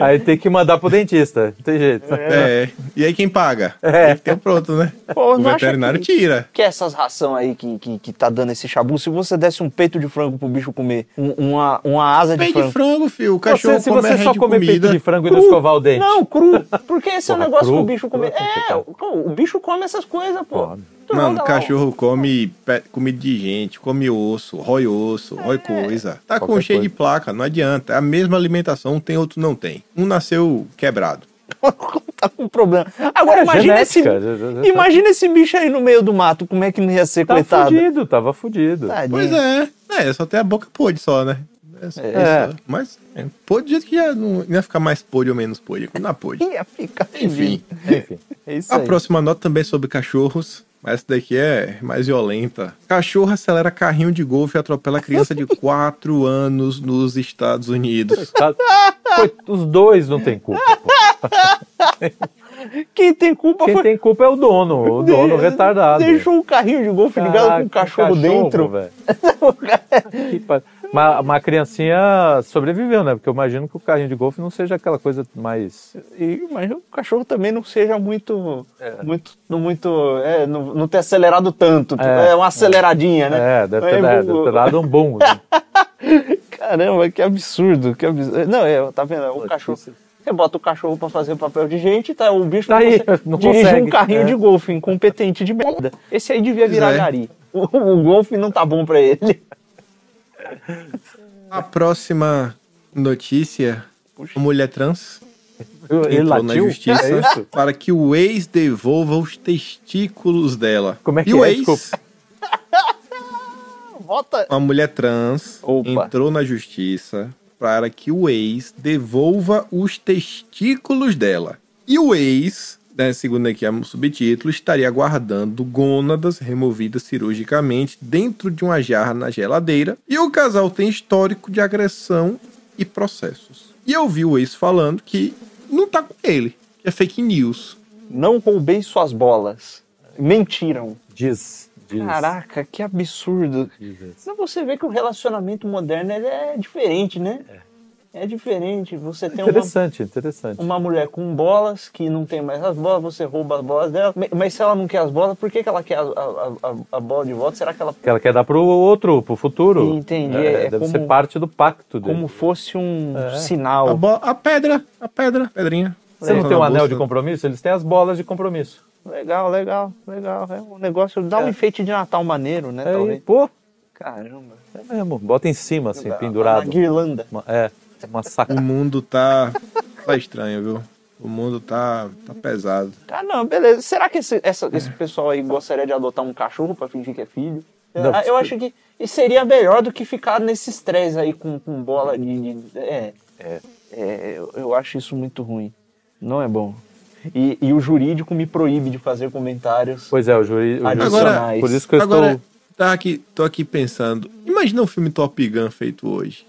Aí tem que mandar pro dentista. Não tem jeito. é. E aí quem paga? É. Tem que ter pronto, né? Pô, o veterinário que- tira. que essas ração aí que, que, que tá dando esse chabu, se você desse um peito de frango pro bicho comer, um- uma, uma asa de Peito frango. de frango, filho. O cachorro Você, se você só comer peito comida. de frango e não escovar o dente. Não, cru. Porque esse é o Porra, negócio cru? que o bicho come. Cru é É, complicado. o, bicho come essas coisas, pô. Come. Tu Mano, joga lá, cachorro come pe- comida de gente, come osso, rói osso, rói coisa. Tá com Qualquer cheio de coisa. placa, não adianta. É a mesma alimentação, um tem, outro não tem. Um nasceu quebrado. [LAUGHS] tá com problema. Agora É, imagina esse. genética, já- Imagina esse bicho aí no meio do mato, como é que não ia ser, Tá coitado? fudido, tava fudido. Tadinho. Pois é. É, só tem a boca podre só, né? É, É. só- Mas é, do jeito que já não ia ficar mais podre ou menos podre. Não dá podre. [LAUGHS] Ia ficar Enfim. Enfim. É isso A aí. próxima nota também é sobre cachorros. Mas essa daqui é mais violenta. Cachorro acelera carrinho de golfe e atropela criança de [LAUGHS] 4 anos nos Estados Unidos. Os dois não tem culpa. pô. [LAUGHS] Quem tem culpa Quem foi. tem culpa é o dono, o dono retardado. Deixou o carrinho de golfe ligado com o cachorro, dentro. Mas uma criancinha sobreviveu, né? Porque eu imagino que o carrinho de golfe não seja aquela coisa mais. E, mas o cachorro também não seja muito. É. Muito. Não, muito é, não, não ter acelerado tanto. É, É, uma aceleradinha, né? É, deve ter, deve ter dado um bom. né? [LAUGHS] Caramba, que absurdo, que absurdo. Não, é, tá vendo? O cachorro. Você bota o cachorro pra fazer o papel de gente, tá? O bicho Tá não aí, consegue- [LAUGHS] não dirige consegue, um carrinho é. de golfe, incompetente de merda. Esse aí devia virar é. gari. O, o golfe não tá bom pra ele. A próxima notícia: uma mulher trans Ele entrou na justiça É para que o ex devolva os testículos dela. Como é que e o é? ex, Desculpa. [LAUGHS] Bota. uma mulher trans, Opa. entrou na justiça para que o ex devolva os testículos dela. E o ex, né, segundo aqui o subtítulo, estaria guardando gônadas removidas cirurgicamente dentro de uma jarra na geladeira. E o casal tem histórico de agressão e processos. E eu vi o ex falando que não tá com ele, que é fake news. Não roubei suas bolas. Mentiram. Diz. diz Caraca, que absurdo. diz. Então você vê que o relacionamento moderno ele é diferente, né? É, diferente. Você tem uma, Interessante, interessante. uma mulher com bolas que não tem mais as bolas, você rouba as bolas dela. Mas se ela não quer as bolas, por que, que ela quer a, a, a, a bola de volta? Será que ela. Que ela quer dar pro outro, pro futuro. Entendi, É, é deve como- ser parte do pacto dele. Como fosse um É. A, sinal. a pedra, a pedra, pedrinha. Você não Tá tem um anel de compromisso? Eles têm as bolas de compromisso. Legal, legal, legal. É um negócio. Dá um É. enfeite de Natal maneiro, né? É, talvez. pô, Caramba. é mesmo. Bota em cima, assim, pendurado. guirlanda. Uma- é, uma O mundo tá, tá estranho, viu? O mundo tá, tá pesado. Ah, não, beleza. Será que esse, essa- esse pessoal aí gostaria de adotar um cachorro pra fingir que é filho? Não, Ah, eu acho que seria melhor do que ficar nesse estresse aí com, com bola de. de- é, É. é, eu, eu acho isso muito ruim. Não é bom. E, e o jurídico me proíbe de fazer comentários. Pois é, o juiz. Adicionais. por isso que eu Agora, estou. tá aqui, tô aqui pensando. Imagina um filme Top Gun feito hoje.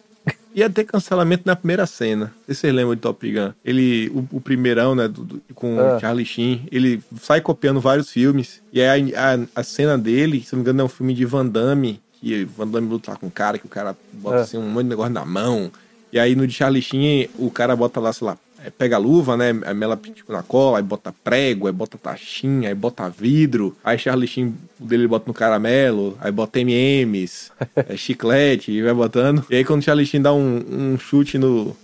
Ia ter cancelamento na primeira cena. Não sei se vocês lembram de Top Gun. Ele, o, o primeirão, né, do- do- com Ah. o Charlie Sheen, ele sai copiando vários filmes. E aí a, a, a cena dele, se não me engano, é um filme de Van Damme. Que Van Damme luta lá com o cara, que o cara bota Ah. assim, um monte de negócio na mão. E aí no de Charlie Sheen, o cara bota lá, sei lá, é, pega a luva, né? Aí mela tipo, na cola, aí bota prego, aí bota taxinha, aí bota vidro. Aí Charlie Sheen, dele ele bota no caramelo, aí bota M&M's, [LAUGHS] é, chiclete, e vai botando. E aí quando o Charlie Sheen dá um, um chute no,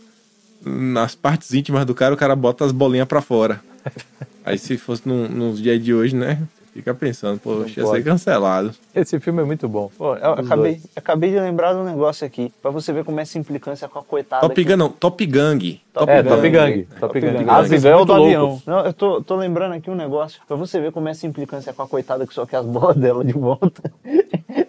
nas partes íntimas do cara, o cara bota as bolinhas pra fora. [LAUGHS] Aí se fosse num, nos dias de hoje, né? Fica pensando, pô, ia ser cancelado. [LAUGHS] Esse filme é muito bom. Pô, acabei, dois. acabei de lembrar de um negócio aqui. Pra você ver como é essa implicância com a coitada. Top Gun não, Top Gang. Top É, Gun. Top Gang. Top Top Gang. Gun. Vocês Gun é o muito do avião. Não, eu tô, tô lembrando aqui um negócio. Pra você ver como é essa implicância com a coitada que só quer as bolas [LAUGHS] dela de volta.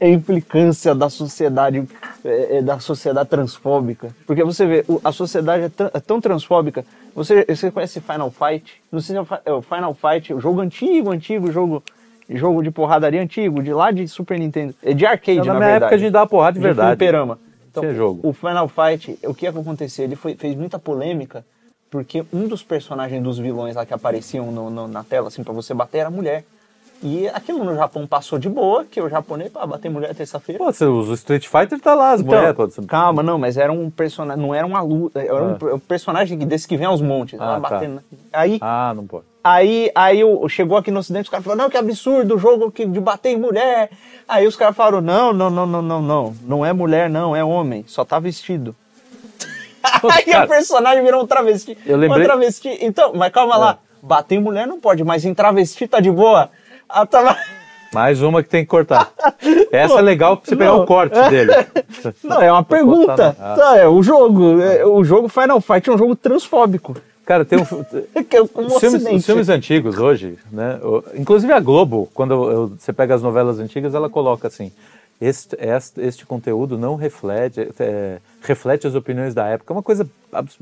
É a implicância da sociedade, é, é, da sociedade transfóbica. Porque você vê, a sociedade é, tran- é tão transfóbica. Você, você conhece Final Fight? Não sei se é o é o Final Fight, o jogo antigo, antigo, jogo, jogo de porradaria antigo, de lá de Super Nintendo. É de arcade, Então, na na minha verdade. época a gente dava porrada de verdade. fliperama. Então, Tinha jogo. o Final Fight, o que é que aconteceu? Ele foi- fez muita polêmica porque um dos personagens dos vilões lá que apareciam no- no- na tela, assim, pra você bater, era mulher. E aquilo no Japão passou de boa, que o japonês, pá, bater mulher terça-feira. Pô, o Street Fighter, tá lá as Então, mulheres. pô, calma, não, mas era um personagem, não era uma luta, era um, Ah. um personagem desse que vem aos montes, Ah, tá. batendo. Aí, Ah, não pode. Aí, aí chegou aqui no ocidente, os caras falaram, não, que absurdo, o jogo que, de bater em mulher. Aí os caras falaram, não, não, não, não, não, não, não é mulher, não, é homem, só tá vestido. [LAUGHS] aí cara, o personagem virou um travesti. Eu lembrei- Um travesti. Então, mas calma lá, bater em mulher não pode, mas em travesti tá de boa. Ah, tava... Mais uma que tem que cortar. Essa é legal pra você pegar Não. o corte dele. Não, é uma pergunta. no- Ah. Tá, é, o jogo, é, o jogo Final Fight é um jogo transfóbico. Cara, tem um. [LAUGHS] É o Os filmes, os filmes antigos hoje, né? Inclusive a Globo, quando eu- eu- você pega as novelas antigas, ela coloca assim este, este, este conteúdo não reflete, é, reflete as opiniões da época. É uma coisa abs-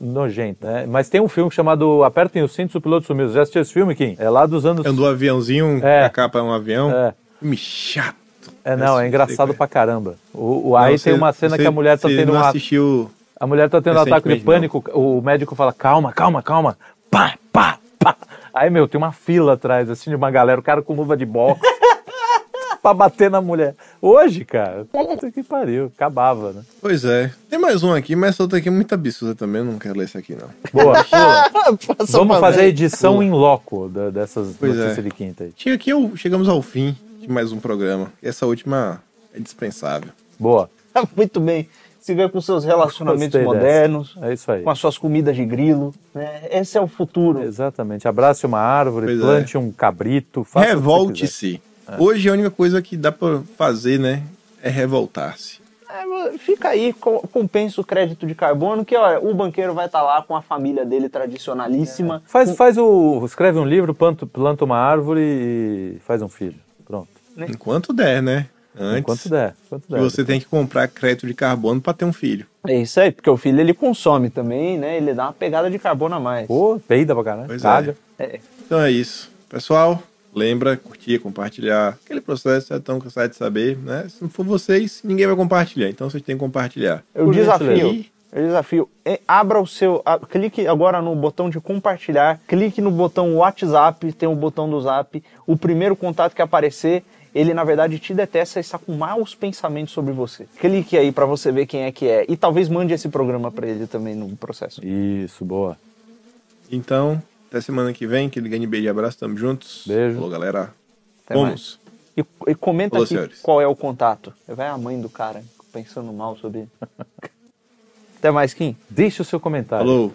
nojenta, né? Mas tem um filme chamado Apertem os cintos, o piloto sumiu. Já assistiu esse filme, Kim? É lá dos anos... É um do aviãozinho, É. a capa é um avião. É. Filme chato. É, não, é engraçado pra caramba. O, o- Não, aí você- tem uma cena você- que a mulher tá você tendo não uma... assistiu... A mulher tá tendo um ataque de pânico, o médico fala, calma, calma, calma. Pá, pá, pá. Aí, meu, tem uma fila atrás, assim, de uma galera, o cara com luva de boxe. [LAUGHS] pra bater na mulher. Hoje, cara, puta que pariu, acabava, né? Pois é. Tem mais um aqui, mas essa outra aqui é muito absurda também. Eu não quero ler esse aqui, não. Boa, [LAUGHS] Vamos fazer a edição em loco da- dessas Pois notícias é. de quinta aí. Chega aqui, chegamos ao fim de mais um programa. Essa última é dispensável. Boa, [LAUGHS] Muito bem. Siga com seus relacionamentos Gostei dessa. modernos, é isso aí. com as suas comidas de grilo. Né? Esse é o futuro. Exatamente. Abrace uma árvore, Pois é. plante um cabrito, faça o Revolte-se. Hoje a única coisa que dá pra fazer, né, é revoltar-se. É, fica aí, co- compensa o crédito de carbono, que olha, o banqueiro vai estar lá com a família dele tradicionalíssima. Faz, faz o. Escreve um livro, planta, planta uma árvore e faz um filho. Pronto. Enquanto der, né? Antes, Enquanto der. Enquanto der. você tem que comprar crédito de carbono pra ter um filho. É isso aí, porque o filho ele consome também, né? Ele dá uma pegada de carbono a mais. Pô, peida pra caralho. Pois Caga. É. Então é isso. Pessoal, lembra, curtir, compartilhar. Aquele processo é tão cansado de saber, né? Se não for vocês, ninguém vai compartilhar. Então vocês têm que compartilhar. Eu Por desafio. Eu desafio. É, abra o seu. a- clique agora no botão de compartilhar. Clique no botão WhatsApp. Tem o botão do Zap. O primeiro contato que aparecer, ele na verdade te detesta e está com maus pensamentos sobre você. Clique aí pra você ver quem é que é. E talvez mande esse programa pra ele também no processo. Isso, boa. Então, até semana que vem, aquele grande beijo e abraço, tamo juntos. Beijo. Falou, galera. Até Vamos. E, e comenta Falou, aqui senhores. qual é o contato. Vai a mãe do cara pensando mal sobre. [LAUGHS] Até mais, Kim. Deixe o seu comentário. Falou.